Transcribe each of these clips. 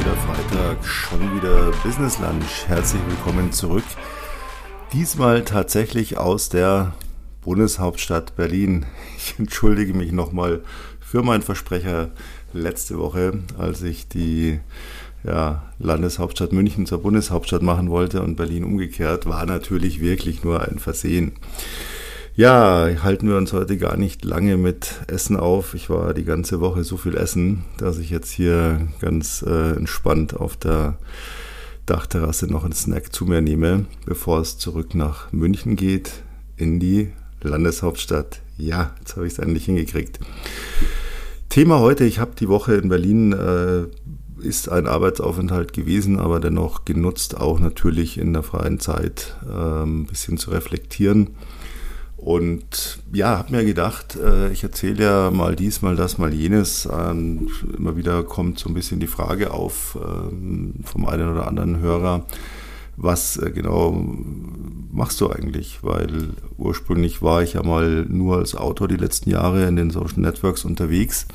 wieder Freitag, schon wieder Business Lunch. Herzlich willkommen zurück. Diesmal tatsächlich aus der Bundeshauptstadt Berlin. Ich entschuldige mich nochmal für meinen Versprecher letzte Woche, als ich die ja, Landeshauptstadt München zur Bundeshauptstadt machen wollte und Berlin umgekehrt, war natürlich wirklich nur ein Versehen. Ja, halten wir uns heute gar nicht lange mit Essen auf. Ich war die ganze Woche so viel essen, dass ich jetzt hier ganz äh, entspannt auf der Dachterrasse noch einen Snack zu mir nehme, bevor es zurück nach München geht, in die Landeshauptstadt. Ja, jetzt habe ich es endlich hingekriegt. Thema heute, ich habe die Woche in Berlin, äh, ist ein Arbeitsaufenthalt gewesen, aber dennoch genutzt, auch natürlich in der freien Zeit äh, ein bisschen zu reflektieren und ja, habe mir gedacht, äh, ich erzähle ja mal dies, mal das, mal jenes. Ähm, immer wieder kommt so ein bisschen die Frage auf ähm, vom einen oder anderen Hörer, was äh, genau machst du eigentlich? Weil ursprünglich war ich ja mal nur als Autor die letzten Jahre in den Social Networks unterwegs.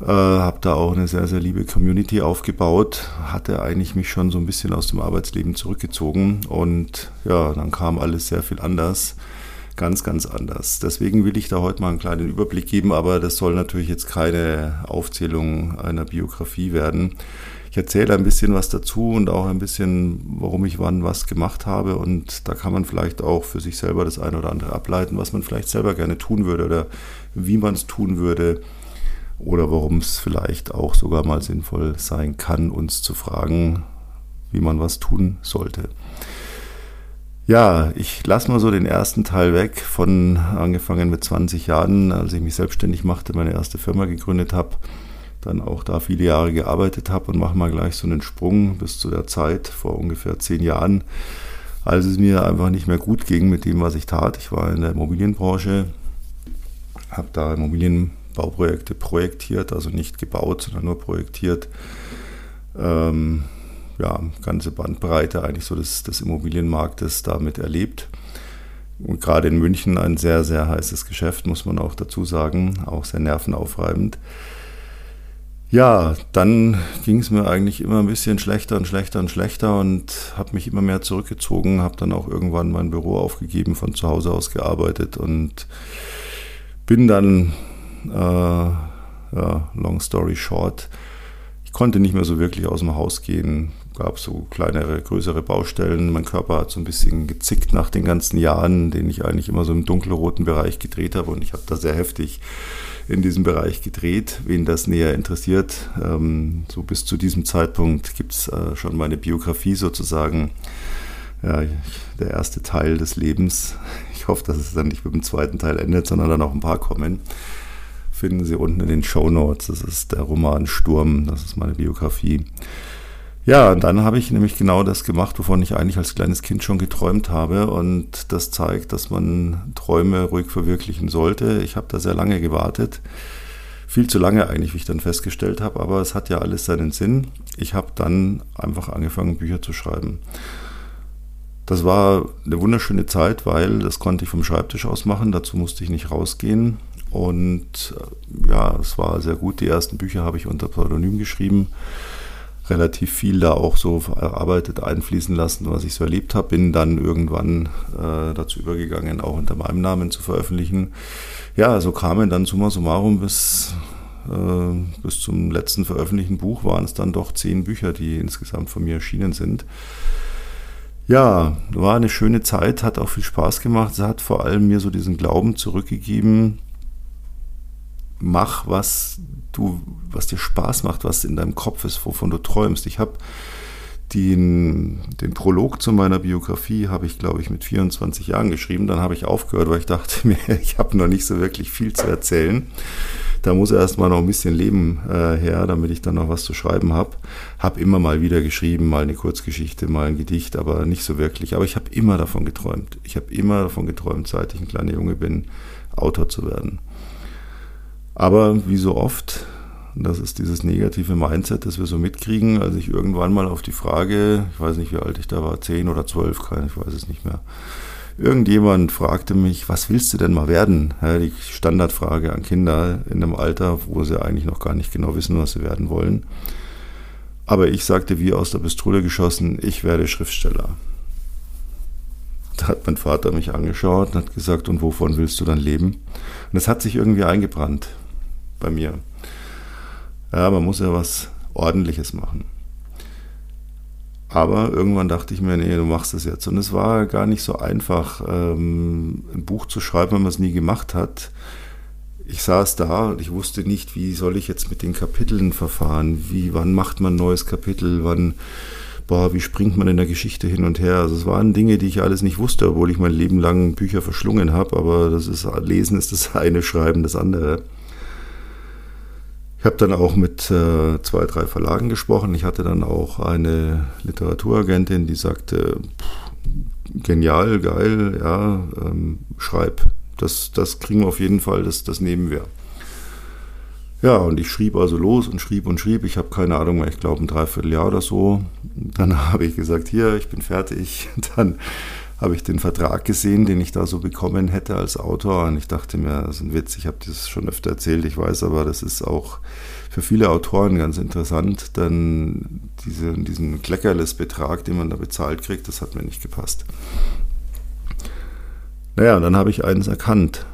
Äh, habe da auch eine sehr, sehr liebe Community aufgebaut, hatte eigentlich mich schon so ein bisschen aus dem Arbeitsleben zurückgezogen und ja, dann kam alles sehr viel anders ganz, ganz anders. Deswegen will ich da heute mal einen kleinen Überblick geben, aber das soll natürlich jetzt keine Aufzählung einer Biografie werden. Ich erzähle ein bisschen was dazu und auch ein bisschen, warum ich wann was gemacht habe. Und da kann man vielleicht auch für sich selber das eine oder andere ableiten, was man vielleicht selber gerne tun würde oder wie man es tun würde oder warum es vielleicht auch sogar mal sinnvoll sein kann, uns zu fragen, wie man was tun sollte. Ja, ich lasse mal so den ersten Teil weg von angefangen mit 20 Jahren, als ich mich selbstständig machte, meine erste Firma gegründet habe, dann auch da viele Jahre gearbeitet habe und mache mal gleich so einen Sprung bis zu der Zeit vor ungefähr zehn Jahren, als es mir einfach nicht mehr gut ging mit dem, was ich tat. Ich war in der Immobilienbranche, habe da Immobilienbauprojekte projektiert, also nicht gebaut, sondern nur projektiert. Ähm, ja, ganze Bandbreite eigentlich so des, des Immobilienmarktes damit erlebt. Und gerade in München ein sehr, sehr heißes Geschäft, muss man auch dazu sagen, auch sehr nervenaufreibend. Ja, dann ging es mir eigentlich immer ein bisschen schlechter und schlechter und schlechter und habe mich immer mehr zurückgezogen, habe dann auch irgendwann mein Büro aufgegeben, von zu Hause aus gearbeitet und bin dann, äh, ja, long story short, ich konnte nicht mehr so wirklich aus dem Haus gehen, gab so kleinere, größere Baustellen. Mein Körper hat so ein bisschen gezickt nach den ganzen Jahren, den ich eigentlich immer so im dunkelroten Bereich gedreht habe. Und ich habe da sehr heftig in diesem Bereich gedreht. Wen das näher interessiert, ähm, so bis zu diesem Zeitpunkt gibt es äh, schon meine Biografie sozusagen. Ja, der erste Teil des Lebens. Ich hoffe, dass es dann nicht mit dem zweiten Teil endet, sondern dann auch ein paar kommen. Finden Sie unten in den Show Notes. Das ist der Roman Sturm. Das ist meine Biografie. Ja, und dann habe ich nämlich genau das gemacht, wovon ich eigentlich als kleines Kind schon geträumt habe. Und das zeigt, dass man Träume ruhig verwirklichen sollte. Ich habe da sehr lange gewartet. Viel zu lange eigentlich, wie ich dann festgestellt habe, aber es hat ja alles seinen Sinn. Ich habe dann einfach angefangen, Bücher zu schreiben. Das war eine wunderschöne Zeit, weil das konnte ich vom Schreibtisch aus machen. Dazu musste ich nicht rausgehen. Und äh, ja, es war sehr gut. Die ersten Bücher habe ich unter Pseudonym geschrieben relativ viel da auch so erarbeitet, einfließen lassen, was ich so erlebt habe. Bin dann irgendwann äh, dazu übergegangen, auch unter meinem Namen zu veröffentlichen. Ja, so kamen dann summa summarum bis, äh, bis zum letzten veröffentlichten Buch waren es dann doch zehn Bücher, die insgesamt von mir erschienen sind. Ja, war eine schöne Zeit, hat auch viel Spaß gemacht. Es hat vor allem mir so diesen Glauben zurückgegeben, mach, was du, was dir Spaß macht, was in deinem Kopf ist, wovon du träumst. Ich habe den, den Prolog zu meiner Biografie habe ich, glaube ich, mit 24 Jahren geschrieben. Dann habe ich aufgehört, weil ich dachte mir, ich habe noch nicht so wirklich viel zu erzählen. Da muss erst mal noch ein bisschen Leben äh, her, damit ich dann noch was zu schreiben habe. Habe immer mal wieder geschrieben, mal eine Kurzgeschichte, mal ein Gedicht, aber nicht so wirklich. Aber ich habe immer davon geträumt. Ich habe immer davon geträumt, seit ich ein kleiner Junge bin, Autor zu werden. Aber wie so oft, das ist dieses negative Mindset, das wir so mitkriegen, als ich irgendwann mal auf die Frage, ich weiß nicht, wie alt ich da war, zehn oder zwölf, ich weiß es nicht mehr, irgendjemand fragte mich, was willst du denn mal werden? Die Standardfrage an Kinder in einem Alter, wo sie eigentlich noch gar nicht genau wissen, was sie werden wollen. Aber ich sagte wie aus der Pistole geschossen, ich werde Schriftsteller. Da hat mein Vater mich angeschaut und hat gesagt, und wovon willst du dann leben? Und es hat sich irgendwie eingebrannt bei mir. Ja, man muss ja was Ordentliches machen. Aber irgendwann dachte ich mir, nee, du machst es jetzt. Und es war gar nicht so einfach, ähm, ein Buch zu schreiben, wenn man es nie gemacht hat. Ich saß da und ich wusste nicht, wie soll ich jetzt mit den Kapiteln verfahren? Wie, wann macht man ein neues Kapitel? Wann boah, wie springt man in der Geschichte hin und her? Also es waren Dinge, die ich alles nicht wusste, obwohl ich mein Leben lang Bücher verschlungen habe, aber das ist, Lesen ist das eine, Schreiben das andere. Ich habe dann auch mit äh, zwei, drei Verlagen gesprochen. Ich hatte dann auch eine Literaturagentin, die sagte, genial, geil, ja, ähm, schreib. Das, das kriegen wir auf jeden Fall, das, das nehmen wir. Ja, und ich schrieb also los und schrieb und schrieb. Ich habe keine Ahnung mehr, ich glaube ein Dreivierteljahr oder so. Dann habe ich gesagt, hier, ich bin fertig. Dann habe ich den Vertrag gesehen, den ich da so bekommen hätte als Autor. Und ich dachte mir, das ist ein Witz, ich habe das schon öfter erzählt, ich weiß, aber das ist auch für viele Autoren ganz interessant, denn diese, diesen Kleckerles-Betrag, den man da bezahlt kriegt, das hat mir nicht gepasst. Naja, und dann habe ich eines erkannt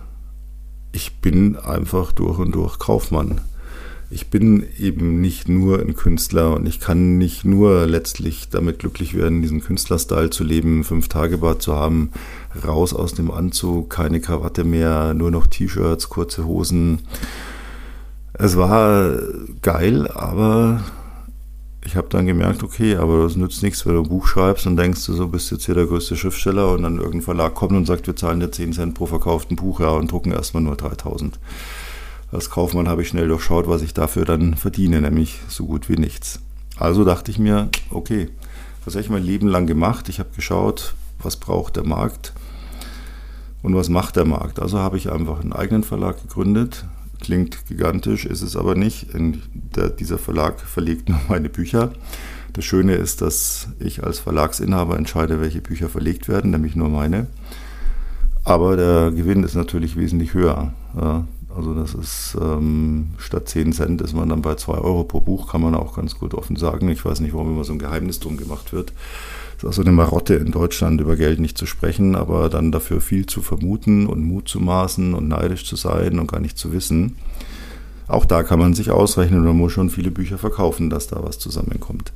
ich bin einfach durch und durch Kaufmann. Ich bin eben nicht nur ein Künstler und ich kann nicht nur letztlich damit glücklich werden, diesen Künstlerstyle zu leben, fünf Tage Bad zu haben, raus aus dem Anzug, keine Krawatte mehr, nur noch T-Shirts, kurze Hosen. Es war geil, aber ich habe dann gemerkt, okay, aber das nützt nichts, wenn du ein Buch schreibst und denkst du so, bist jetzt hier der größte Schriftsteller und dann irgendein Verlag kommt und sagt, wir zahlen dir 10 Cent pro verkauften Buch, ja, und drucken erstmal nur 3000. Als Kaufmann habe ich schnell durchschaut, was ich dafür dann verdiene, nämlich so gut wie nichts. Also dachte ich mir, okay, was habe ich mein Leben lang gemacht? Ich habe geschaut, was braucht der Markt und was macht der Markt. Also habe ich einfach einen eigenen Verlag gegründet, Klingt gigantisch, ist es aber nicht. Der, dieser Verlag verlegt nur meine Bücher. Das Schöne ist, dass ich als Verlagsinhaber entscheide, welche Bücher verlegt werden, nämlich nur meine. Aber der Gewinn ist natürlich wesentlich höher. Also das ist ähm, statt 10 Cent ist man dann bei 2 Euro pro Buch, kann man auch ganz gut offen sagen. Ich weiß nicht, warum immer so ein Geheimnis drum gemacht wird. Es ist also eine Marotte in Deutschland, über Geld nicht zu sprechen, aber dann dafür viel zu vermuten und Mut zu maßen und neidisch zu sein und gar nicht zu wissen. Auch da kann man sich ausrechnen, man muss schon viele Bücher verkaufen, dass da was zusammenkommt.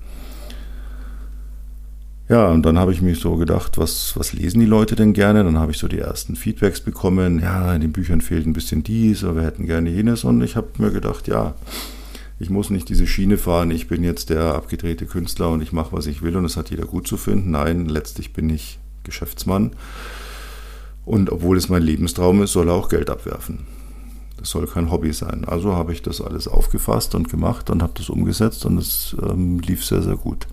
Ja, und dann habe ich mich so gedacht, was, was lesen die Leute denn gerne? Dann habe ich so die ersten Feedbacks bekommen. Ja, in den Büchern fehlt ein bisschen dies, aber wir hätten gerne jenes. Und ich habe mir gedacht, ja, ich muss nicht diese Schiene fahren, ich bin jetzt der abgedrehte Künstler und ich mache, was ich will und es hat jeder gut zu finden. Nein, letztlich bin ich Geschäftsmann. Und obwohl es mein Lebenstraum ist, soll er auch Geld abwerfen. Das soll kein Hobby sein. Also habe ich das alles aufgefasst und gemacht und habe das umgesetzt und es ähm, lief sehr, sehr gut.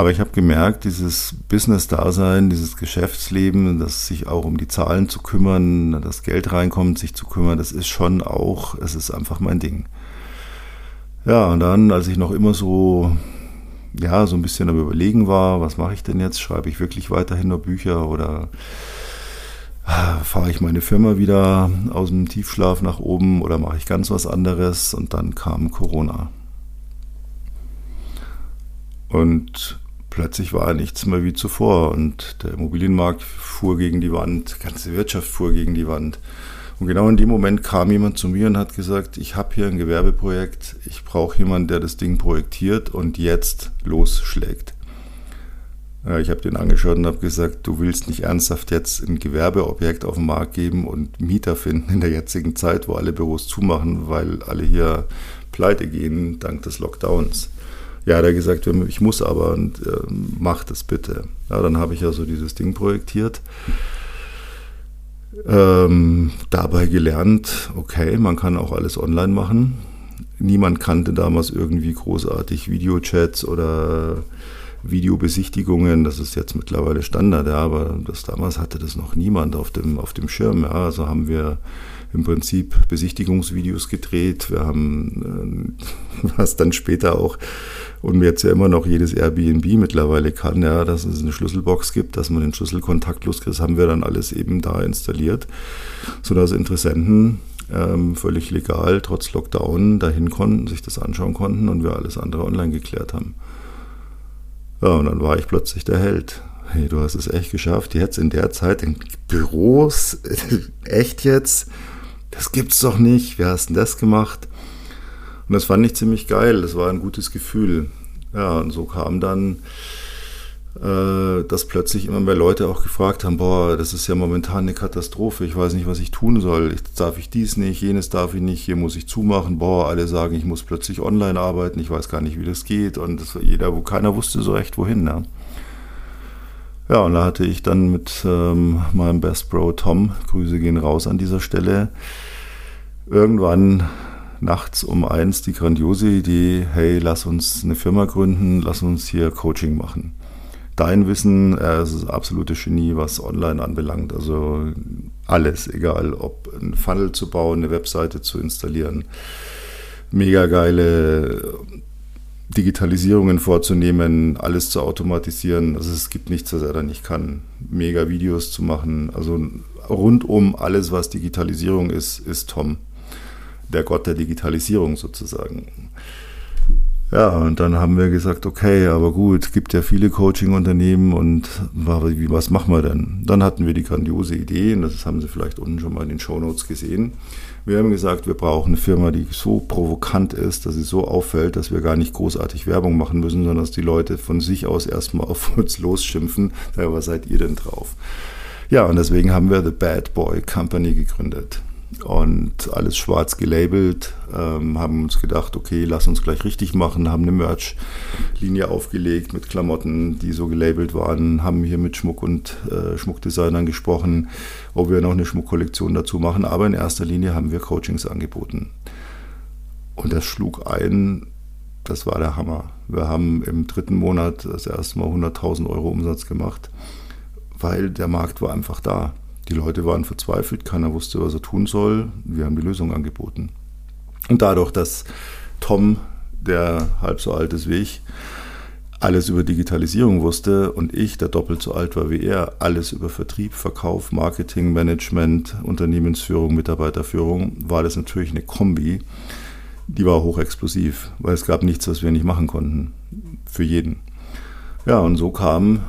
Aber ich habe gemerkt, dieses Business-Dasein, dieses Geschäftsleben, das sich auch um die Zahlen zu kümmern, das Geld reinkommt, sich zu kümmern, das ist schon auch, es ist einfach mein Ding. Ja, und dann, als ich noch immer so, ja, so ein bisschen am Überlegen war, was mache ich denn jetzt? Schreibe ich wirklich weiterhin nur Bücher oder ah, fahre ich meine Firma wieder aus dem Tiefschlaf nach oben oder mache ich ganz was anderes? Und dann kam Corona. Und plötzlich war nichts mehr wie zuvor und der Immobilienmarkt fuhr gegen die Wand, die ganze Wirtschaft fuhr gegen die Wand. Und genau in dem Moment kam jemand zu mir und hat gesagt, ich habe hier ein Gewerbeprojekt, ich brauche jemanden, der das Ding projektiert und jetzt losschlägt. Ich habe den angeschaut und habe gesagt, du willst nicht ernsthaft jetzt ein Gewerbeobjekt auf den Markt geben und Mieter finden in der jetzigen Zeit, wo alle Büros zumachen, weil alle hier pleite gehen dank des Lockdowns. Ja, hat er gesagt, ich muss aber und äh, mach das bitte. Ja, dann habe ich ja so dieses Ding projektiert. Ähm, dabei gelernt, okay, man kann auch alles online machen. Niemand kannte damals irgendwie großartig Videochats oder Videobesichtigungen. Das ist jetzt mittlerweile Standard, ja, aber das damals hatte das noch niemand auf dem, auf dem Schirm. Ja. Also haben wir im Prinzip Besichtigungsvideos gedreht. Wir haben, äh, was dann später auch, und jetzt ja immer noch jedes Airbnb mittlerweile kann, ja, dass es eine Schlüsselbox gibt, dass man den Schlüssel kontaktlos kriegt, das haben wir dann alles eben da installiert, sodass Interessenten ähm, völlig legal, trotz Lockdown, dahin konnten, sich das anschauen konnten und wir alles andere online geklärt haben. Ja, und dann war ich plötzlich der Held. Hey, du hast es echt geschafft, jetzt in der Zeit in Büros, echt jetzt? Das gibt's doch nicht. Wer hast denn das gemacht? Und das fand ich ziemlich geil. Das war ein gutes Gefühl. Ja, und so kam dann äh, dass plötzlich immer mehr Leute auch gefragt haben, boah, das ist ja momentan eine Katastrophe, ich weiß nicht, was ich tun soll, ich, darf ich dies nicht, jenes darf ich nicht, hier muss ich zumachen, boah, alle sagen, ich muss plötzlich online arbeiten, ich weiß gar nicht, wie das geht und das, jeder, wo keiner wusste so recht, wohin. Ne? Ja, und da hatte ich dann mit ähm, meinem Best Bro Tom, Grüße gehen raus an dieser Stelle, irgendwann nachts um eins die grandiose Idee, hey, lass uns eine Firma gründen, lass uns hier Coaching machen dein Wissen, er ist absolute Genie, was online anbelangt. Also alles, egal ob ein Funnel zu bauen, eine Webseite zu installieren, mega geile Digitalisierungen vorzunehmen, alles zu automatisieren. Also es gibt nichts, was er da nicht kann. Mega Videos zu machen. Also rundum alles, was Digitalisierung ist, ist Tom. Der Gott der Digitalisierung sozusagen. Ja, und dann haben wir gesagt, okay, aber gut, gibt ja viele Coaching-Unternehmen und was machen wir denn? Dann hatten wir die grandiose Idee, und das haben Sie vielleicht unten schon mal in den Show Notes gesehen. Wir haben gesagt, wir brauchen eine Firma, die so provokant ist, dass sie so auffällt, dass wir gar nicht großartig Werbung machen müssen, sondern dass die Leute von sich aus erstmal auf uns losschimpfen. Ja, was seid ihr denn drauf? Ja, und deswegen haben wir The Bad Boy Company gegründet und alles schwarz gelabelt, ähm, haben uns gedacht, okay, lass uns gleich richtig machen, haben eine Merch-Linie aufgelegt mit Klamotten, die so gelabelt waren, haben hier mit Schmuck- und äh, Schmuckdesignern gesprochen, ob wir noch eine Schmuckkollektion dazu machen, aber in erster Linie haben wir Coachings angeboten. Und das schlug ein, das war der Hammer. Wir haben im dritten Monat das erste Mal 100.000 Euro Umsatz gemacht, weil der Markt war einfach da. Die Leute waren verzweifelt, keiner wusste, was er tun soll. Wir haben die Lösung angeboten. Und dadurch, dass Tom, der halb so alt ist wie ich, alles über Digitalisierung wusste und ich, der doppelt so alt war wie er, alles über Vertrieb, Verkauf, Marketing, Management, Unternehmensführung, Mitarbeiterführung, war das natürlich eine Kombi, die war hochexplosiv, weil es gab nichts, was wir nicht machen konnten. Für jeden. Ja, und so kam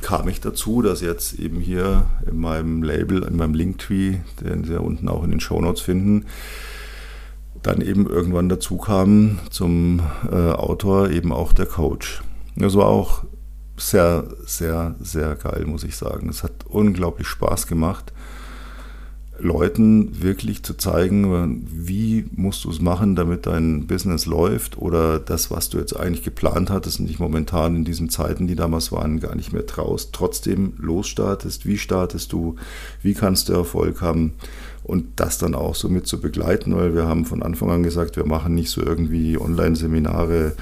kam ich dazu, dass jetzt eben hier in meinem Label, in meinem Linktree, den Sie ja unten auch in den Shownotes finden, dann eben irgendwann dazu kam zum äh, Autor eben auch der Coach. Das war auch sehr, sehr, sehr geil, muss ich sagen. Es hat unglaublich Spaß gemacht. Leuten wirklich zu zeigen, wie musst du es machen, damit dein Business läuft oder das, was du jetzt eigentlich geplant hattest und dich momentan in diesen Zeiten, die damals waren, gar nicht mehr traust, trotzdem losstartest, wie startest du, wie kannst du Erfolg haben? Und das dann auch so mit zu begleiten, weil wir haben von Anfang an gesagt, wir machen nicht so irgendwie Online-Seminare,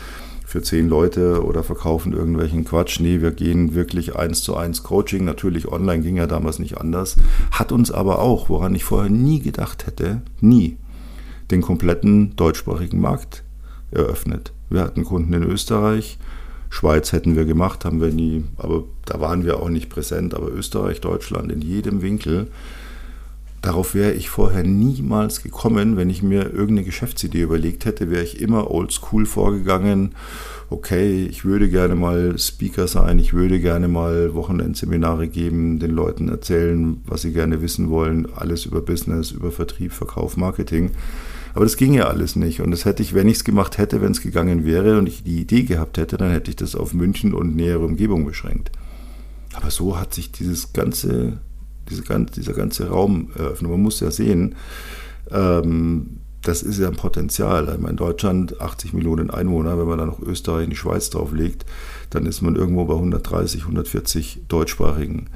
für zehn Leute oder verkaufen irgendwelchen Quatsch. Nee, wir gehen wirklich eins zu eins Coaching. Natürlich online ging ja damals nicht anders. Hat uns aber auch, woran ich vorher nie gedacht hätte, nie, den kompletten deutschsprachigen Markt eröffnet. Wir hatten Kunden in Österreich, Schweiz hätten wir gemacht, haben wir nie, aber da waren wir auch nicht präsent. Aber Österreich, Deutschland, in jedem Winkel Darauf wäre ich vorher niemals gekommen, wenn ich mir irgendeine Geschäftsidee überlegt hätte, wäre ich immer oldschool vorgegangen. Okay, ich würde gerne mal Speaker sein, ich würde gerne mal Wochenendseminare geben, den Leuten erzählen, was sie gerne wissen wollen, alles über Business, über Vertrieb, Verkauf, Marketing. Aber das ging ja alles nicht. Und das hätte ich, wenn ich es gemacht hätte, wenn es gegangen wäre und ich die Idee gehabt hätte, dann hätte ich das auf München und nähere Umgebung beschränkt. Aber so hat sich dieses ganze diese, dieser ganze Raum eröffnen. Man muss ja sehen, ähm, das ist ja ein Potenzial. In Deutschland 80 Millionen Einwohner, wenn man dann noch Österreich und die Schweiz drauflegt, dann ist man irgendwo bei 130, 140 deutschsprachigen.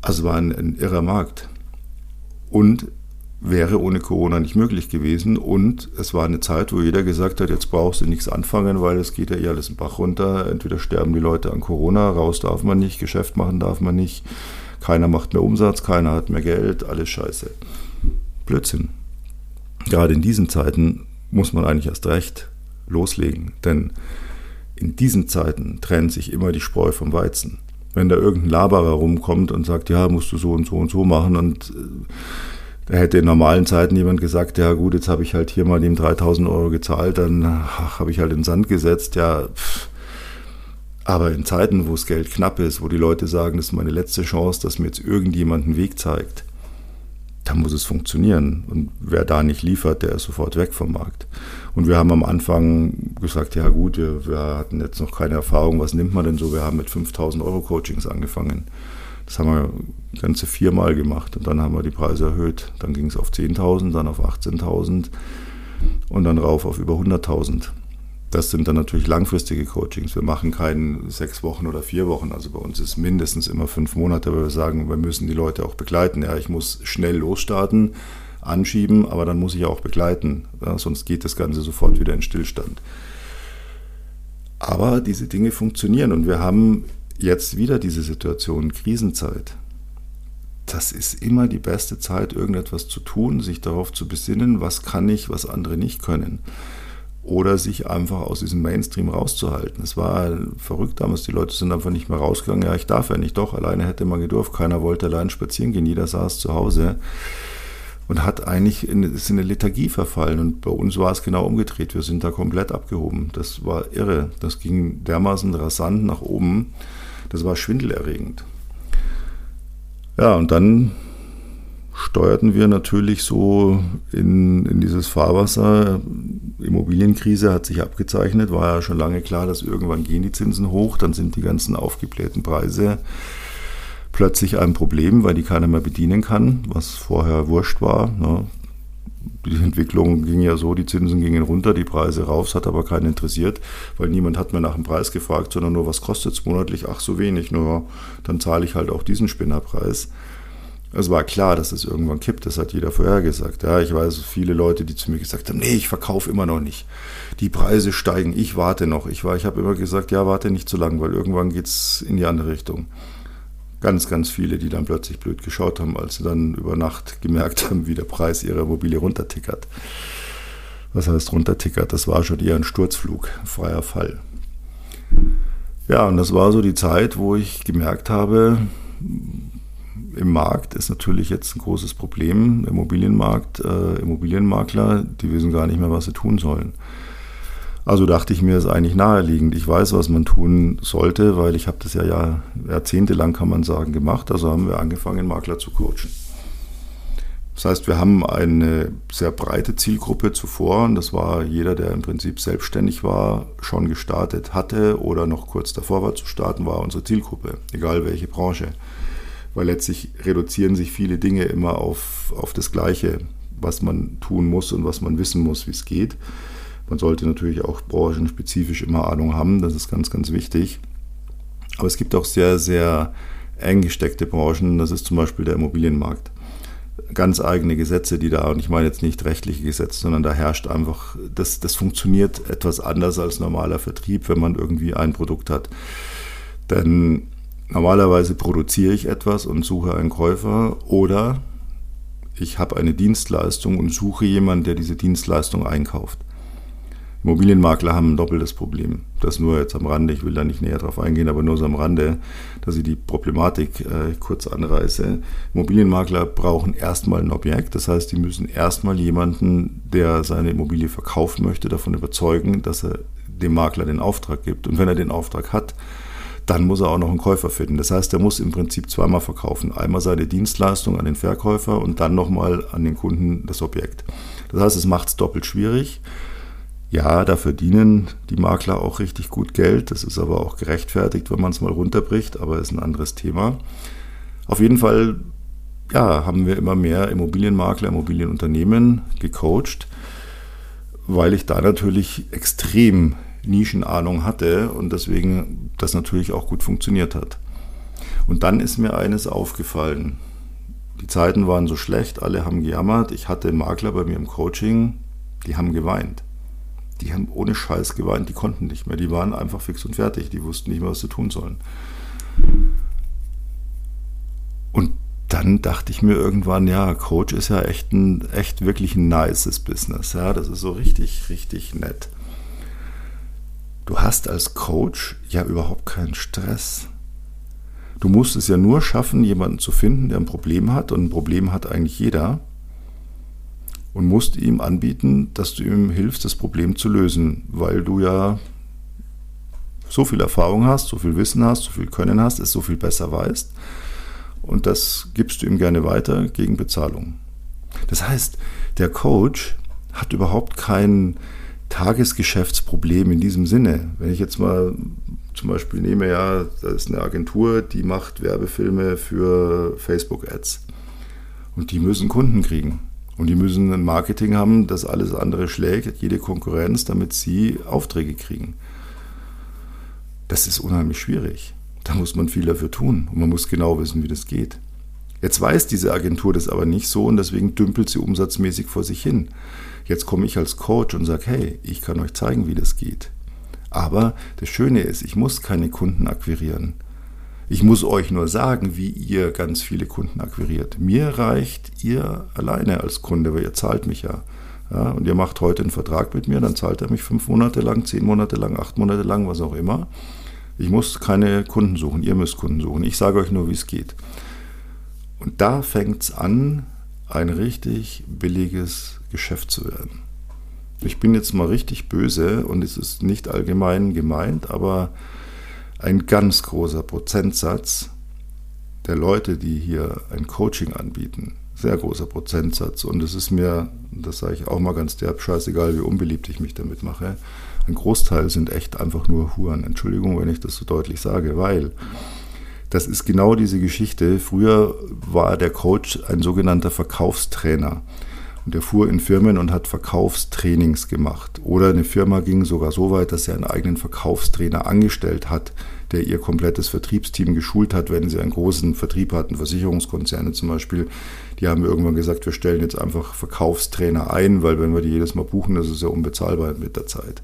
Also war ein, ein irrer Markt. Und wäre ohne Corona nicht möglich gewesen. Und es war eine Zeit, wo jeder gesagt hat, jetzt brauchst du nichts anfangen, weil es geht ja eh alles im Bach runter. Entweder sterben die Leute an Corona, raus darf man nicht, Geschäft machen darf man nicht. Keiner macht mehr Umsatz, keiner hat mehr Geld, alles scheiße. Blödsinn. Gerade in diesen Zeiten muss man eigentlich erst recht loslegen, denn in diesen Zeiten trennt sich immer die Spreu vom Weizen. Wenn da irgendein Laberer rumkommt und sagt, ja, musst du so und so und so machen und äh, Da hätte in normalen Zeiten jemand gesagt, ja gut, jetzt habe ich halt hier mal dem 3000 Euro gezahlt, dann habe ich halt in den Sand gesetzt, ja. Pff. Aber in Zeiten, wo das Geld knapp ist, wo die Leute sagen, das ist meine letzte Chance, dass mir jetzt irgendjemand einen Weg zeigt, da muss es funktionieren. Und wer da nicht liefert, der ist sofort weg vom Markt. Und wir haben am Anfang gesagt, ja gut, wir, wir hatten jetzt noch keine Erfahrung, was nimmt man denn so? Wir haben mit 5000 Euro Coachings angefangen. Das haben wir ganze viermal gemacht und dann haben wir die Preise erhöht. Dann ging es auf 10.000, dann auf 18.000 und dann rauf auf über 100.000. Das sind dann natürlich langfristige Coachings. Wir machen keinen sechs Wochen oder vier Wochen. Also bei uns ist mindestens immer fünf Monate, weil wir sagen, wir müssen die Leute auch begleiten. Ja, ich muss schnell losstarten, anschieben, aber dann muss ich auch begleiten. Ja, sonst geht das Ganze sofort wieder in Stillstand. Aber diese Dinge funktionieren und wir haben jetzt wieder diese Situation, Krisenzeit. Das ist immer die beste Zeit, irgendetwas zu tun, sich darauf zu besinnen, was kann ich, was andere nicht können oder sich einfach aus diesem Mainstream rauszuhalten. Es war verrückt damals, die Leute sind einfach nicht mehr rausgegangen. Ja, ich darf ja nicht, doch, alleine hätte man gedurft. Keiner wollte allein spazieren gehen, jeder saß zu Hause und hat eigentlich in, ist in eine Lethargie verfallen. Und bei uns war es genau umgedreht. Wir sind da komplett abgehoben. Das war irre. Das ging dermaßen rasant nach oben. Das war schwindelerregend. Ja, und dann steuerten wir natürlich so in, in dieses Fahrwasser. Immobilienkrise hat sich abgezeichnet, war ja schon lange klar, dass irgendwann gehen die Zinsen hoch, dann sind die ganzen aufgeblähten Preise plötzlich ein Problem, weil die keiner mehr bedienen kann, was vorher wurscht war. Ne? Die Entwicklung ging ja so, die Zinsen gingen runter, die Preise rauf, es hat aber keinen interessiert, weil niemand hat mehr nach dem Preis gefragt, sondern nur, was kostet es monatlich? Ach, so wenig, nur dann zahle ich halt auch diesen Spinnerpreis. Es war klar, dass es irgendwann kippt, das hat jeder vorher gesagt. Ja, ich weiß viele Leute, die zu mir gesagt haben, nee, ich verkaufe immer noch nicht. Die Preise steigen, ich warte noch. Ich, ich habe immer gesagt, ja, warte nicht zu lang, weil irgendwann geht es in die andere Richtung. Ganz, ganz viele, die dann plötzlich blöd geschaut haben, als sie dann über Nacht gemerkt haben, wie der Preis ihrer Immobilie runtertickert. Was heißt runtertickert? Das war schon eher ein Sturzflug, freier Fall. Ja, und das war so die Zeit, wo ich gemerkt habe, im Markt ist natürlich jetzt ein großes Problem. Immobilienmarkt, äh, Immobilienmakler, die wissen gar nicht mehr, was sie tun sollen. Also dachte ich mir, ist eigentlich naheliegend. Ich weiß, was man tun sollte, weil ich habe das ja, ja jahrzehntelang, kann man sagen, gemacht. Also haben wir angefangen, Makler zu coachen. Das heißt, wir haben eine sehr breite Zielgruppe zuvor und das war jeder, der im Prinzip selbstständig war, schon gestartet hatte oder noch kurz davor war zu starten, war unsere Zielgruppe, egal welche Branche weil letztlich reduzieren sich viele Dinge immer auf, auf das Gleiche, was man tun muss und was man wissen muss, wie es geht. Man sollte natürlich auch branchenspezifisch immer Ahnung haben, das ist ganz, ganz wichtig. Aber es gibt auch sehr, sehr eng gesteckte Branchen, das ist zum Beispiel der Immobilienmarkt. Ganz eigene Gesetze, die da, und ich meine jetzt nicht rechtliche Gesetze, sondern da herrscht einfach, das, das funktioniert etwas anders als normaler Vertrieb, wenn man irgendwie ein Produkt hat. Denn Normalerweise produziere ich etwas und suche einen Käufer oder ich habe eine Dienstleistung und suche jemanden, der diese Dienstleistung einkauft. Immobilienmakler haben ein doppeltes Problem. Das nur jetzt am Rande, ich will da nicht näher drauf eingehen, aber nur so am Rande, dass ich die Problematik äh, kurz anreiße. Immobilienmakler brauchen erstmal ein Objekt, das heißt, die müssen erstmal jemanden, der seine Immobilie verkaufen möchte, davon überzeugen, dass er dem Makler den Auftrag gibt. Und wenn er den Auftrag hat, dann muss er auch noch einen Käufer finden. Das heißt, er muss im Prinzip zweimal verkaufen. Einmal seine Dienstleistung an den Verkäufer und dann nochmal an den Kunden das Objekt. Das heißt, es macht es doppelt schwierig. Ja, da verdienen die Makler auch richtig gut Geld. Das ist aber auch gerechtfertigt, wenn man es mal runterbricht, aber ist ein anderes Thema. Auf jeden Fall ja, haben wir immer mehr Immobilienmakler, Immobilienunternehmen gecoacht, weil ich da natürlich extrem Nischenahnung hatte und deswegen das natürlich auch gut funktioniert hat. Und dann ist mir eines aufgefallen. Die Zeiten waren so schlecht, alle haben gejammert. Ich hatte Makler bei mir im Coaching, die haben geweint. Die haben ohne Scheiß geweint, die konnten nicht mehr. Die waren einfach fix und fertig, die wussten nicht mehr, was sie tun sollen. Und dann dachte ich mir irgendwann, ja, Coach ist ja echt ein, echt wirklich ein nices Business. Ja, das ist so richtig, richtig nett. Du hast als Coach ja überhaupt keinen Stress. Du musst es ja nur schaffen, jemanden zu finden, der ein Problem hat. Und ein Problem hat eigentlich jeder. und musst ihm anbieten, dass du ihm hilfst, das Problem zu lösen, weil du ja so viel Erfahrung hast, so viel Wissen hast, so viel Können hast, es so viel besser weißt. Und das gibst du ihm gerne weiter gegen Bezahlung. Das heißt, der Coach hat überhaupt kein Tagesgeschäftsproblem in diesem Sinne. Wenn ich jetzt mal zum Beispiel nehme, ja, da ist eine Agentur, die macht Werbefilme für Facebook-Ads. Und die müssen Kunden kriegen. Und die müssen ein Marketing haben, das alles andere schlägt, jede Konkurrenz, damit sie Aufträge kriegen. Das ist unheimlich schwierig. Da muss man viel dafür tun und man muss genau wissen, wie das geht. Jetzt weiß diese Agentur das aber nicht so und deswegen dümpelt sie umsatzmäßig vor sich hin. Jetzt komme ich als Coach und sage, hey, ich kann euch zeigen, wie das geht. Aber das Schöne ist, ich muss keine Kunden akquirieren. Ich muss euch nur sagen, wie ihr ganz viele Kunden akquiriert. Mir reicht ihr alleine als Kunde, weil ihr zahlt mich ja. ja. Und ihr macht heute einen Vertrag mit mir, dann zahlt er mich fünf Monate lang, zehn Monate lang, acht Monate lang, was auch immer. Ich muss keine Kunden suchen, ihr müsst Kunden suchen. Ich sage euch nur, wie es geht. Und da fängt es an, ein richtig billiges Geschäft zu werden. Ich bin jetzt mal richtig böse und es ist nicht allgemein gemeint, aber ein ganz großer Prozentsatz der Leute, die hier ein Coaching anbieten, sehr großer Prozentsatz, und es ist mir, das sage ich auch mal ganz derb, scheißegal, wie unbeliebt ich mich damit mache, ein Großteil sind echt einfach nur Huren. Entschuldigung, wenn ich das so deutlich sage, weil das ist genau diese Geschichte. Früher war der Coach ein sogenannter Verkaufstrainer. Und er fuhr in Firmen und hat Verkaufstrainings gemacht. Oder eine Firma ging sogar so weit, dass sie einen eigenen Verkaufstrainer angestellt hat, der ihr komplettes Vertriebsteam geschult hat, wenn sie einen großen Vertrieb hatten, Versicherungskonzerne zum Beispiel. Die haben irgendwann gesagt, wir stellen jetzt einfach Verkaufstrainer ein, weil wenn wir die jedes Mal buchen, das ist ja unbezahlbar mit der Zeit.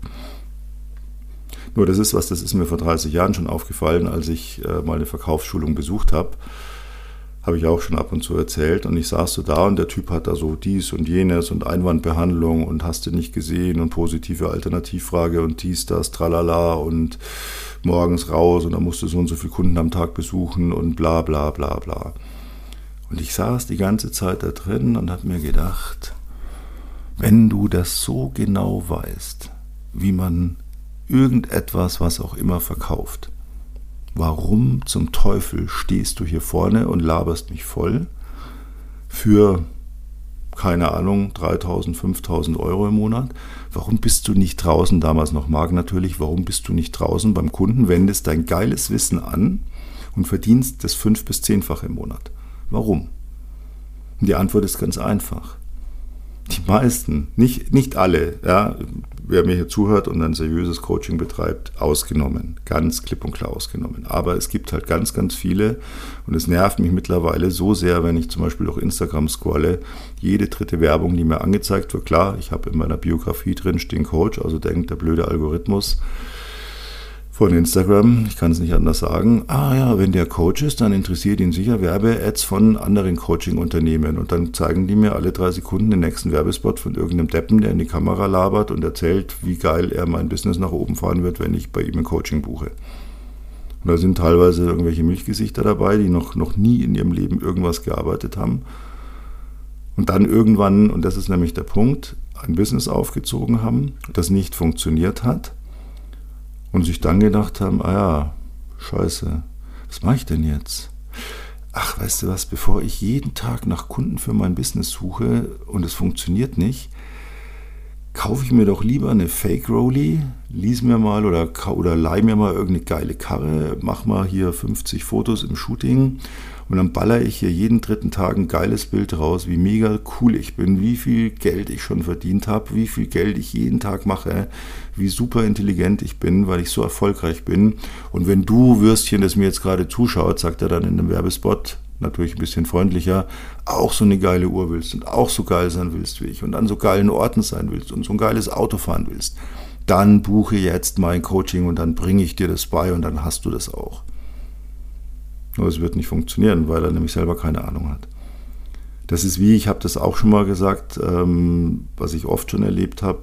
Nur das ist was, das ist mir vor 30 Jahren schon aufgefallen, als ich äh, mal eine Verkaufsschulung besucht habe habe ich auch schon ab und zu erzählt. Und ich saß so da und der Typ hat da so dies und jenes und Einwandbehandlung und hast du nicht gesehen und positive Alternativfrage und dies, das, tralala und morgens raus und dann musst du so und so viele Kunden am Tag besuchen und bla bla bla bla. Und ich saß die ganze Zeit da drin und habe mir gedacht, wenn du das so genau weißt, wie man irgendetwas, was auch immer verkauft, warum zum Teufel stehst du hier vorne und laberst mich voll für, keine Ahnung, 3000, 5000 Euro im Monat? Warum bist du nicht draußen, damals noch Mark natürlich, warum bist du nicht draußen beim Kunden, wendest dein geiles Wissen an und verdienst das fünf- bis zehnfach im Monat? Warum? Und die Antwort ist ganz einfach. Die meisten, nicht, nicht alle, ja, wer mir hier zuhört und ein seriöses Coaching betreibt, ausgenommen. Ganz klipp und klar ausgenommen. Aber es gibt halt ganz, ganz viele und es nervt mich mittlerweile so sehr, wenn ich zum Beispiel auch Instagram scrolle, jede dritte Werbung, die mir angezeigt wird. Klar, ich habe in meiner Biografie drin stehen Coach, also denkt der blöde Algorithmus von Instagram, ich kann es nicht anders sagen, ah ja, wenn der Coach ist, dann interessiert ihn sicher Werbe-Ads von anderen Coaching-Unternehmen. Und dann zeigen die mir alle drei Sekunden den nächsten Werbespot von irgendeinem Deppen, der in die Kamera labert und erzählt, wie geil er mein Business nach oben fahren wird, wenn ich bei ihm ein Coaching buche. Und da sind teilweise irgendwelche Milchgesichter dabei, die noch, noch nie in ihrem Leben irgendwas gearbeitet haben. Und dann irgendwann, und das ist nämlich der Punkt, ein Business aufgezogen haben, das nicht funktioniert hat und sich dann gedacht haben, ah ja, scheiße, was mache ich denn jetzt? Ach, weißt du was, bevor ich jeden Tag nach Kunden für mein Business suche und es funktioniert nicht, kaufe ich mir doch lieber eine Fake Rolli, lies mir mal oder, oder leih mir mal irgendeine geile Karre, mach mal hier 50 Fotos im Shooting und dann baller ich hier jeden dritten Tag ein geiles Bild raus, wie mega cool ich bin, wie viel Geld ich schon verdient habe, wie viel Geld ich jeden Tag mache, wie super intelligent ich bin, weil ich so erfolgreich bin. Und wenn du, Würstchen, das mir jetzt gerade zuschaut, sagt er dann in einem Werbespot, natürlich ein bisschen freundlicher, auch so eine geile Uhr willst und auch so geil sein willst wie ich und an so geilen Orten sein willst und so ein geiles Auto fahren willst, dann buche jetzt mein Coaching und dann bringe ich dir das bei und dann hast du das auch. Nur es wird nicht funktionieren, weil er nämlich selber keine Ahnung hat. Das ist wie, ich habe das auch schon mal gesagt, ähm, was ich oft schon erlebt habe,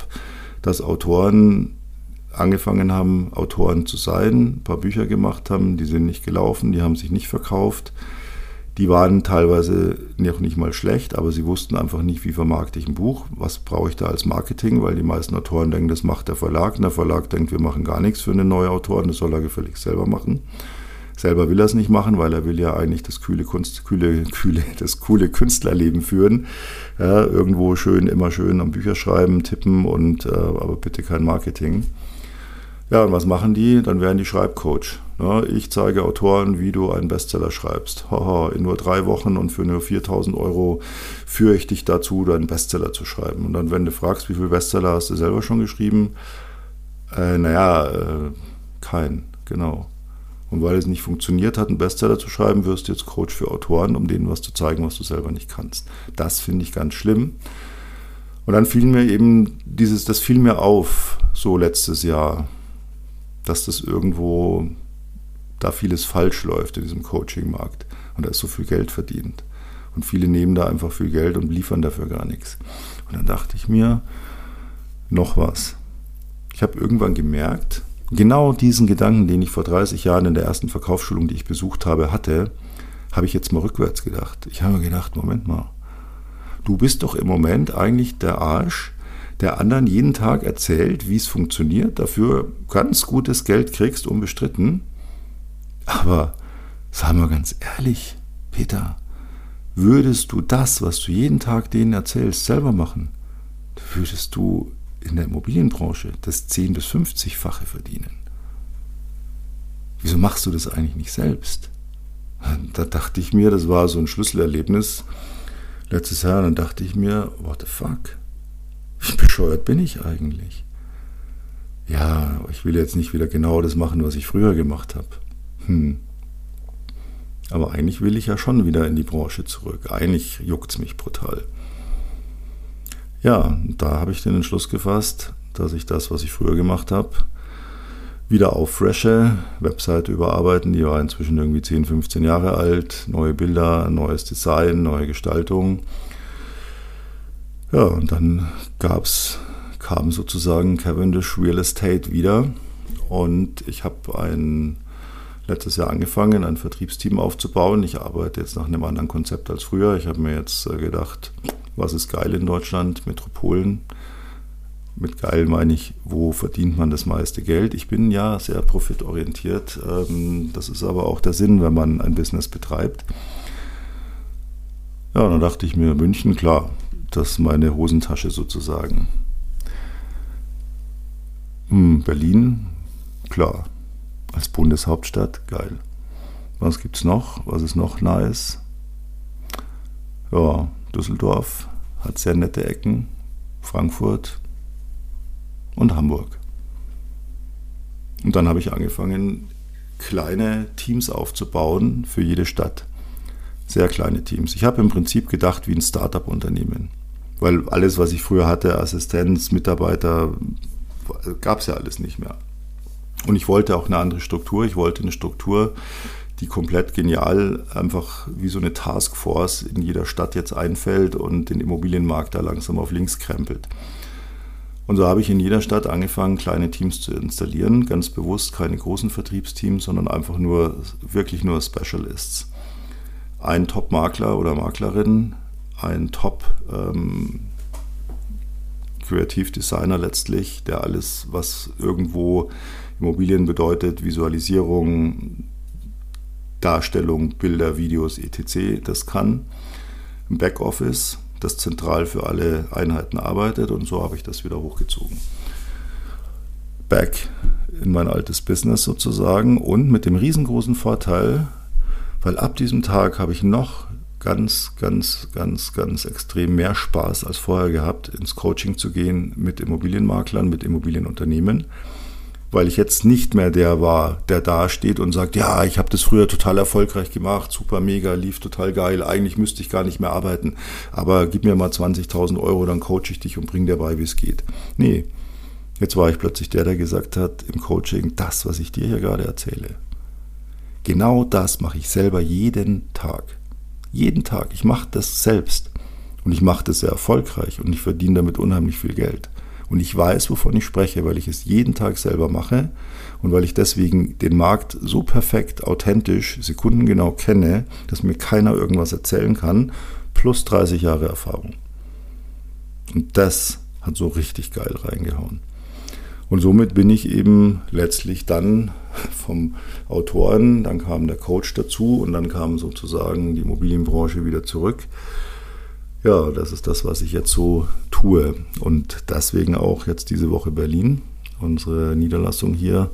dass Autoren angefangen haben, Autoren zu sein, ein paar Bücher gemacht haben, die sind nicht gelaufen, die haben sich nicht verkauft, Die waren teilweise noch nicht mal schlecht, aber sie wussten einfach nicht, wie vermarkte ich ein Buch, was brauche ich da als Marketing, weil die meisten Autoren denken, das macht der Verlag und der Verlag denkt, wir machen gar nichts für einen neuen Autoren, das soll er gefällig selber machen. Selber will er es nicht machen, weil er will ja eigentlich das kühle, Kunst, kühle, kühle, das coole Künstlerleben führen. Ja, irgendwo schön, immer schön am Bücher schreiben, tippen und äh, aber bitte kein Marketing. Ja, und was machen die? Dann werden die Schreibcoach. Ja, ich zeige Autoren, wie du einen Bestseller schreibst. Haha, in nur drei Wochen und für nur 4000 Euro führe ich dich dazu, deinen Bestseller zu schreiben. Und dann, wenn du fragst, wie viele Bestseller hast du selber schon geschrieben? Äh, naja, äh, kein, genau. Und weil es nicht funktioniert hat, einen Bestseller zu schreiben, wirst du jetzt Coach für Autoren, um denen was zu zeigen, was du selber nicht kannst. Das finde ich ganz schlimm. Und dann fiel mir eben dieses, das fiel mir auf, so letztes Jahr dass das irgendwo da vieles falsch läuft in diesem Coaching-Markt und da ist so viel Geld verdient. Und viele nehmen da einfach viel Geld und liefern dafür gar nichts. Und dann dachte ich mir, noch was. Ich habe irgendwann gemerkt, genau diesen Gedanken, den ich vor 30 Jahren in der ersten Verkaufsschulung, die ich besucht habe, hatte, habe ich jetzt mal rückwärts gedacht. Ich habe mir gedacht, Moment mal, du bist doch im Moment eigentlich der Arsch, der anderen jeden Tag erzählt, wie es funktioniert, dafür ganz gutes Geld kriegst, unbestritten. Aber sagen wir ganz ehrlich, Peter, würdest du das, was du jeden Tag denen erzählst, selber machen, würdest du in der Immobilienbranche das 10 bis 50-fache verdienen. Wieso machst du das eigentlich nicht selbst? Da dachte ich mir, das war so ein Schlüsselerlebnis letztes Jahr, dann dachte ich mir, what the fuck? Wie bescheuert bin ich eigentlich? Ja, ich will jetzt nicht wieder genau das machen, was ich früher gemacht habe. Hm. Aber eigentlich will ich ja schon wieder in die Branche zurück. Eigentlich juckt es mich brutal. Ja, da habe ich den Entschluss gefasst, dass ich das, was ich früher gemacht habe, wieder auffresche, Webseite überarbeiten, die war inzwischen irgendwie 10, 15 Jahre alt, neue Bilder, neues Design, neue Gestaltung ja, und dann gab's, kam sozusagen Cavendish Real Estate wieder und ich habe ein letztes Jahr angefangen, ein Vertriebsteam aufzubauen. Ich arbeite jetzt nach einem anderen Konzept als früher. Ich habe mir jetzt äh, gedacht, was ist geil in Deutschland, Metropolen. Mit geil meine ich, wo verdient man das meiste Geld. Ich bin ja sehr profitorientiert. Ähm, das ist aber auch der Sinn, wenn man ein Business betreibt. Ja, dann dachte ich mir, München, klar, das ist meine Hosentasche sozusagen. Hm, Berlin, klar. Als Bundeshauptstadt, geil. Was gibt's noch? Was ist noch nice? Ja, Düsseldorf hat sehr nette Ecken. Frankfurt und Hamburg. Und dann habe ich angefangen, kleine Teams aufzubauen für jede Stadt. Sehr kleine Teams. Ich habe im Prinzip gedacht wie ein Startup-Unternehmen. Weil alles, was ich früher hatte, Assistenz, Mitarbeiter, gab es ja alles nicht mehr. Und ich wollte auch eine andere Struktur. Ich wollte eine Struktur, die komplett genial einfach wie so eine Taskforce in jeder Stadt jetzt einfällt und den Immobilienmarkt da langsam auf links krempelt. Und so habe ich in jeder Stadt angefangen, kleine Teams zu installieren. Ganz bewusst keine großen Vertriebsteams, sondern einfach nur, wirklich nur Specialists. Ein Top-Makler oder Maklerin, ein Top ähm, letztlich, der alles, was irgendwo Immobilien bedeutet, Visualisierung, Darstellung, Bilder, Videos, etc., das kann. Im Backoffice, das zentral für alle Einheiten arbeitet und so habe ich das wieder hochgezogen. Back in mein altes Business sozusagen und mit dem riesengroßen Vorteil, weil ab diesem Tag habe ich noch ganz, ganz, ganz, ganz extrem mehr Spaß als vorher gehabt, ins Coaching zu gehen mit Immobilienmaklern, mit Immobilienunternehmen, weil ich jetzt nicht mehr der war, der da steht und sagt, ja, ich habe das früher total erfolgreich gemacht, super mega, lief total geil, eigentlich müsste ich gar nicht mehr arbeiten, aber gib mir mal 20.000 Euro, dann coache ich dich und bring dir bei, wie es geht. Nee, jetzt war ich plötzlich der, der gesagt hat im Coaching, das, was ich dir hier gerade erzähle, genau das mache ich selber jeden Tag. Jeden Tag. Ich mache das selbst. Und ich mache das sehr erfolgreich und ich verdiene damit unheimlich viel Geld. Und ich weiß, wovon ich spreche, weil ich es jeden Tag selber mache und weil ich deswegen den Markt so perfekt, authentisch, sekundengenau kenne, dass mir keiner irgendwas erzählen kann, plus 30 Jahre Erfahrung. Und das hat so richtig geil reingehauen. Und somit bin ich eben letztlich dann vom Autoren, dann kam der Coach dazu und dann kam sozusagen die Immobilienbranche wieder zurück. Ja, das ist das, was ich jetzt so tue. Und deswegen auch jetzt diese Woche Berlin, unsere Niederlassung hier,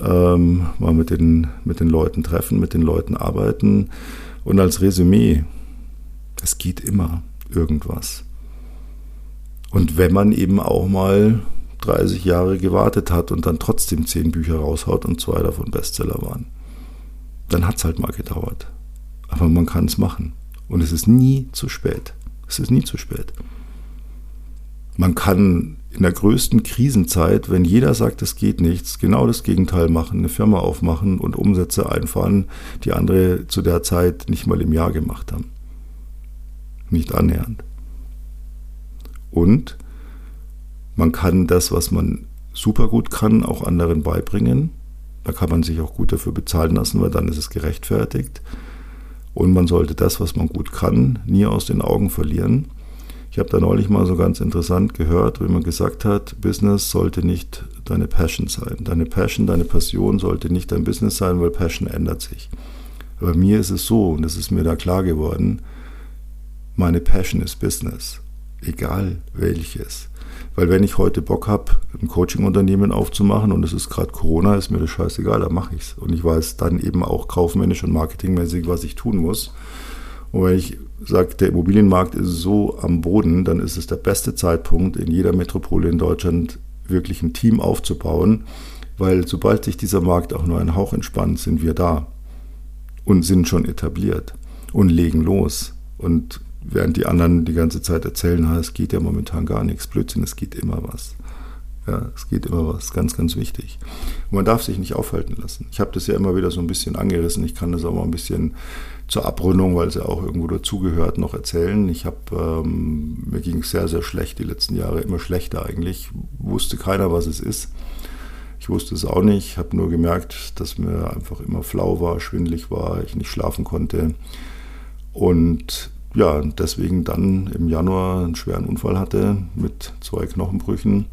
ähm, mal mit den, mit den Leuten treffen, mit den Leuten arbeiten. Und als Resümee, es geht immer irgendwas. Und wenn man eben auch mal 30 Jahre gewartet hat und dann trotzdem 10 Bücher raushaut und zwei davon Bestseller waren, dann hat es halt mal gedauert. Aber man kann es machen. Und es ist nie zu spät. Es ist nie zu spät. Man kann in der größten Krisenzeit, wenn jeder sagt, es geht nichts, genau das Gegenteil machen, eine Firma aufmachen und Umsätze einfahren, die andere zu der Zeit nicht mal im Jahr gemacht haben. Nicht annähernd. Und man kann das, was man super gut kann, auch anderen beibringen. Da kann man sich auch gut dafür bezahlen lassen, weil dann ist es gerechtfertigt. Und man sollte das, was man gut kann, nie aus den Augen verlieren. Ich habe da neulich mal so ganz interessant gehört, wie man gesagt hat, Business sollte nicht deine Passion sein. Deine Passion, deine Passion sollte nicht dein Business sein, weil Passion ändert sich. Aber mir ist es so, und das ist mir da klar geworden, meine Passion ist Business egal welches. Weil wenn ich heute Bock habe, ein Coaching-Unternehmen aufzumachen und es ist gerade Corona, ist mir das scheißegal, dann mache ich es. Und ich weiß dann eben auch kaufmännisch und marketingmäßig, was ich tun muss. Und wenn ich sage, der Immobilienmarkt ist so am Boden, dann ist es der beste Zeitpunkt, in jeder Metropole in Deutschland wirklich ein Team aufzubauen, weil sobald sich dieser Markt auch nur ein Hauch entspannt, sind wir da und sind schon etabliert und legen los. Und während die anderen die ganze Zeit erzählen, es geht ja momentan gar nichts, Blödsinn, es geht immer was. Ja, es geht immer was, ganz, ganz wichtig. Und man darf sich nicht aufhalten lassen. Ich habe das ja immer wieder so ein bisschen angerissen. Ich kann das auch mal ein bisschen zur Abrundung, weil es ja auch irgendwo dazugehört, noch erzählen. Ich habe, ähm, mir ging es sehr, sehr schlecht die letzten Jahre, immer schlechter eigentlich. Wusste keiner, was es ist. Ich wusste es auch nicht, habe nur gemerkt, dass mir einfach immer flau war, schwindlig war, ich nicht schlafen konnte. Und ja, deswegen dann im Januar einen schweren Unfall hatte mit zwei Knochenbrüchen.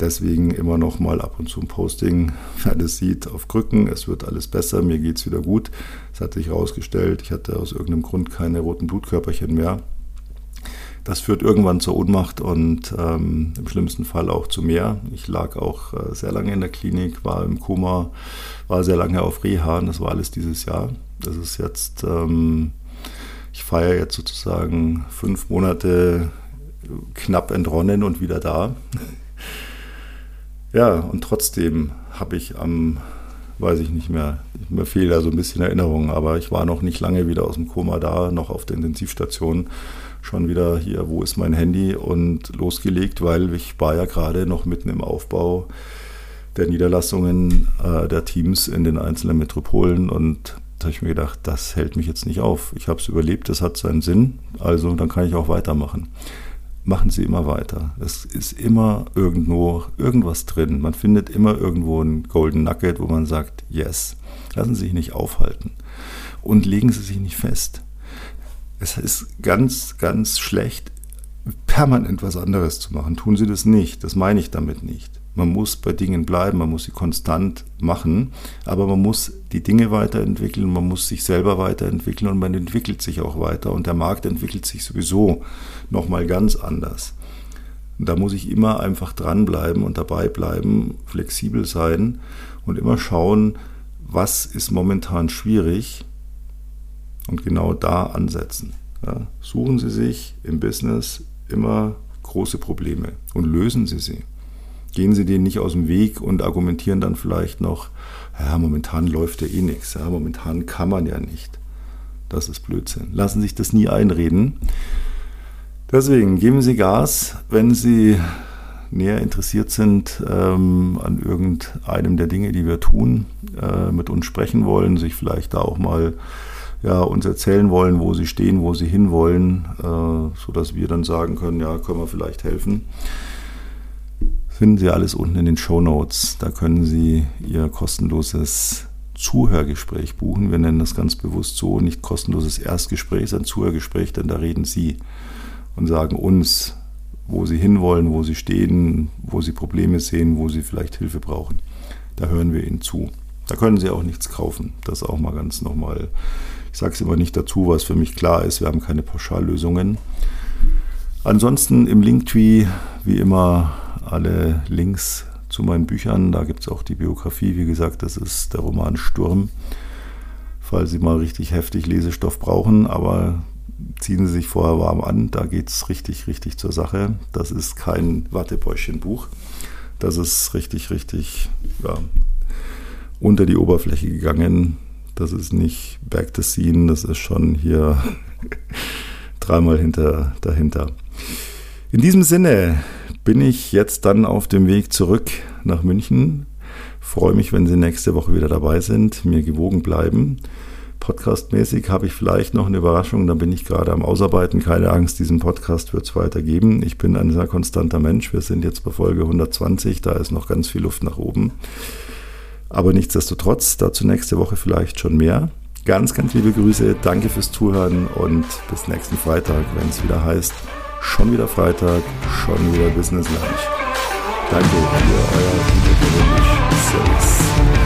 Deswegen immer noch mal ab und zu ein Posting, wer das sieht, auf Krücken. Es wird alles besser, mir geht es wieder gut. Es hat sich herausgestellt, ich hatte aus irgendeinem Grund keine roten Blutkörperchen mehr. Das führt irgendwann zur Ohnmacht und ähm, im schlimmsten Fall auch zu mehr. Ich lag auch äh, sehr lange in der Klinik, war im Koma, war sehr lange auf Reha und das war alles dieses Jahr. Das ist jetzt ähm, ich feiere jetzt sozusagen fünf Monate knapp entronnen und wieder da. ja, und trotzdem habe ich am, weiß ich nicht mehr, mir fehlt da so ein bisschen Erinnerung, aber ich war noch nicht lange wieder aus dem Koma da, noch auf der Intensivstation, schon wieder hier, wo ist mein Handy und losgelegt, weil ich war ja gerade noch mitten im Aufbau der Niederlassungen äh, der Teams in den einzelnen Metropolen und da habe ich mir gedacht, das hält mich jetzt nicht auf. Ich habe es überlebt, das hat seinen Sinn, also dann kann ich auch weitermachen. Machen Sie immer weiter. Es ist immer irgendwo irgendwas drin. Man findet immer irgendwo ein Golden Nugget, wo man sagt, yes. Lassen Sie sich nicht aufhalten und legen Sie sich nicht fest. Es ist ganz, ganz schlecht, permanent was anderes zu machen. Tun Sie das nicht. Das meine ich damit nicht. Man muss bei Dingen bleiben, man muss sie konstant machen, aber man muss die Dinge weiterentwickeln, man muss sich selber weiterentwickeln und man entwickelt sich auch weiter und der Markt entwickelt sich sowieso nochmal ganz anders. Und da muss ich immer einfach dranbleiben und dabei bleiben, flexibel sein und immer schauen, was ist momentan schwierig und genau da ansetzen. Ja, suchen Sie sich im Business immer große Probleme und lösen Sie sie gehen sie denen nicht aus dem Weg und argumentieren dann vielleicht noch, ja, momentan läuft ja eh nichts, ja, momentan kann man ja nicht. Das ist Blödsinn. Lassen sich das nie einreden. Deswegen geben Sie Gas, wenn Sie näher interessiert sind ähm, an irgendeinem der Dinge, die wir tun, äh, mit uns sprechen wollen, sich vielleicht da auch mal ja, uns erzählen wollen, wo sie stehen, wo sie hinwollen, äh, sodass wir dann sagen können, ja, können wir vielleicht helfen finden Sie alles unten in den Show Notes. Da können Sie Ihr kostenloses Zuhörgespräch buchen. Wir nennen das ganz bewusst so, nicht kostenloses Erstgespräch, sondern Zuhörgespräch, denn da reden Sie und sagen uns, wo Sie hinwollen, wo Sie stehen, wo Sie Probleme sehen, wo Sie vielleicht Hilfe brauchen. Da hören wir Ihnen zu. Da können Sie auch nichts kaufen. Das auch mal ganz nochmal. Ich sage es immer nicht dazu, was für mich klar ist. Wir haben keine Pauschallösungen. Ansonsten im Linktree, wie immer, alle Links zu meinen Büchern. Da gibt es auch die Biografie. Wie gesagt, das ist der Roman Sturm. Falls Sie mal richtig heftig Lesestoff brauchen, aber ziehen Sie sich vorher warm an. Da geht es richtig, richtig zur Sache. Das ist kein Wattebäuschchen-Buch. Das ist richtig, richtig ja, unter die Oberfläche gegangen. Das ist nicht Back the Scene, das ist schon hier dreimal hinter, dahinter. In diesem Sinne bin ich jetzt dann auf dem Weg zurück nach München. Freue mich, wenn Sie nächste Woche wieder dabei sind, mir gewogen bleiben. Podcastmäßig habe ich vielleicht noch eine Überraschung, da bin ich gerade am Ausarbeiten. Keine Angst, diesen Podcast wird es weitergeben. Ich bin ein sehr konstanter Mensch. Wir sind jetzt bei Folge 120, da ist noch ganz viel Luft nach oben. Aber nichtsdestotrotz, dazu nächste Woche vielleicht schon mehr. Ganz, ganz liebe Grüße, danke fürs Zuhören und bis nächsten Freitag, wenn es wieder heißt, schon wieder Freitag, schon wieder Business Lunch. Danke, ihr, euer Servus.